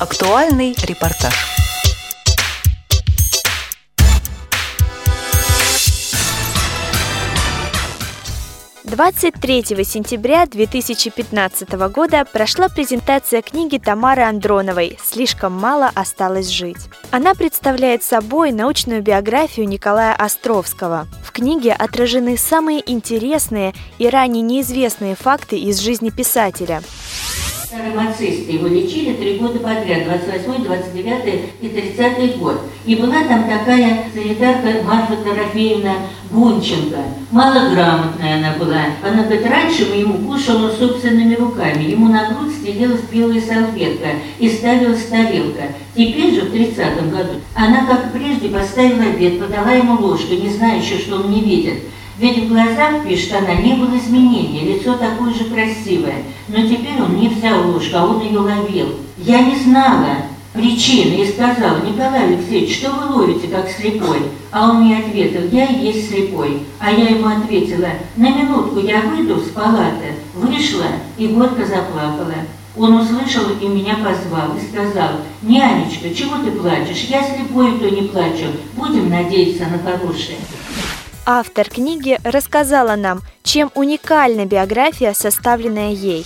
Актуальный репортаж. 23 сентября 2015 года прошла презентация книги Тамары Андроновой «Слишком мало осталось жить». Она представляет собой научную биографию Николая Островского. В книге отражены самые интересные и ранее неизвестные факты из жизни писателя – Фармацисты его лечили три года подряд, 28, 29 и 30 год. И была там такая санитарка Марфа Торофеевна Бунченко. Малограмотная она была. Она говорит, раньше мы ему кушал он собственными руками. Ему на грудь стелилась белая салфетка и ставилась тарелка. Теперь же, в 30 году, она, как прежде, поставила обед, подала ему ложку, не зная еще, что он не видит. Ведь в глазах, пишет она, не было изменения, лицо такое же красивое. Но теперь он не взял ложку, а он ее ловил. Я не знала причины и сказала, Николай Алексеевич, что вы ловите, как слепой? А он мне ответил, я и есть слепой. А я ему ответила, на минутку я выйду с палаты. Вышла и горько заплакала. Он услышал и меня позвал и сказал, «Нянечка, чего ты плачешь? Я слепой, то не плачу. Будем надеяться на хорошее». Автор книги рассказала нам, чем уникальна биография, составленная ей.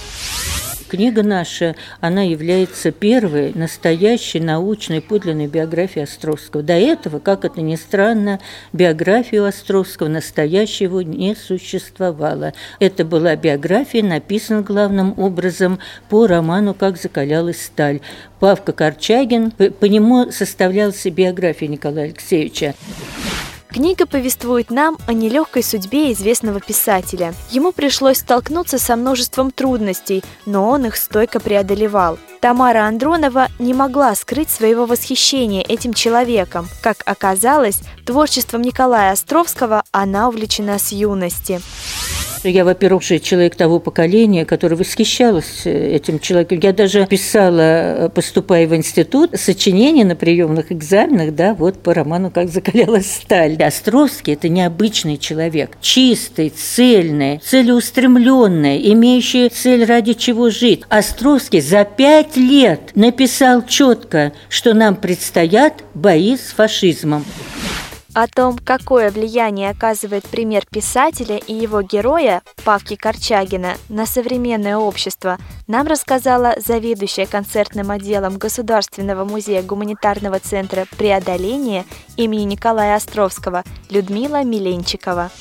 Книга наша, она является первой настоящей научной подлинной биографией Островского. До этого, как это ни странно, биографию Островского настоящего не существовало. Это была биография, написана главным образом по роману «Как закалялась сталь». Павка Корчагин, по нему составлялась биография Николая Алексеевича. Книга повествует нам о нелегкой судьбе известного писателя. Ему пришлось столкнуться со множеством трудностей, но он их стойко преодолевал. Тамара Андронова не могла скрыть своего восхищения этим человеком. Как оказалось, творчеством Николая Островского она увлечена с юности я, во-первых, же человек того поколения, который восхищался этим человеком. Я даже писала, поступая в институт, сочинение на приемных экзаменах, да, вот по роману «Как закалялась сталь». Островский – это необычный человек, чистый, цельный, целеустремленный, имеющий цель ради чего жить. Островский за пять лет написал четко, что нам предстоят бои с фашизмом. О том, какое влияние оказывает пример писателя и его героя Павки Корчагина на современное общество, нам рассказала заведующая концертным отделом Государственного музея гуманитарного центра «Преодоление» имени Николая Островского Людмила Миленчикова.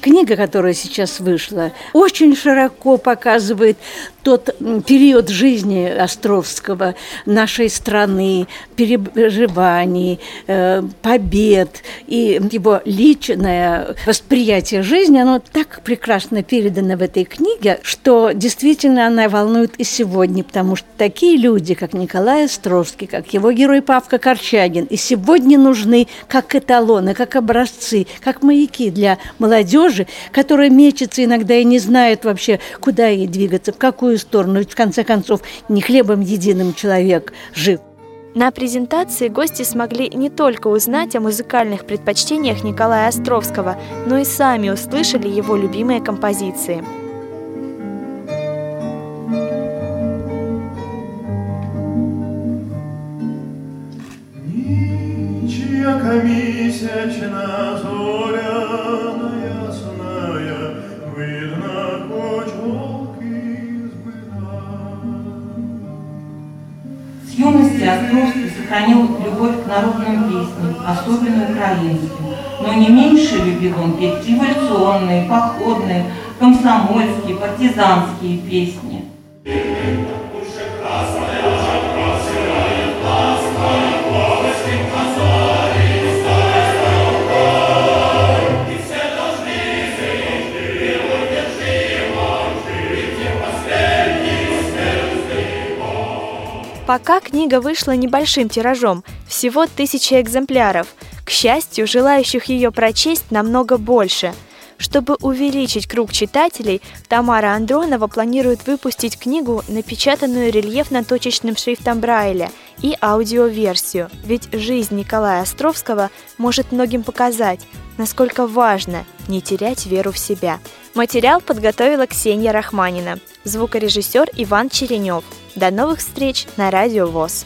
Книга, которая сейчас вышла, очень широко показывает тот период жизни Островского, нашей страны, переживаний, э, побед и его личное восприятие жизни, оно так прекрасно передано в этой книге, что действительно она волнует и сегодня, потому что такие люди, как Николай Островский, как его герой Павка Корчагин, и сегодня нужны как эталоны, как образцы, как маяки для молодежи, которая мечется иногда и не знает вообще, куда ей двигаться, в какую сторону? Ведь в конце концов не хлебом единым человек жив. На презентации гости смогли не только узнать о музыкальных предпочтениях Николая Островского, но и сами услышали его любимые композиции. Ничья месячна зоряная Островский сохранил любовь к народным песням, особенно украинским. Но не меньше любил он петь революционные, походные, комсомольские, партизанские песни. Пока книга вышла небольшим тиражом, всего тысяча экземпляров. К счастью, желающих ее прочесть намного больше. Чтобы увеличить круг читателей, Тамара Андронова планирует выпустить книгу, напечатанную рельефно-точечным шрифтом Брайля, и аудиоверсию. Ведь жизнь Николая Островского может многим показать, насколько важно не терять веру в себя. Материал подготовила Ксения Рахманина, звукорежиссер Иван Черенев – До новых встреч на Радио ВОЗ!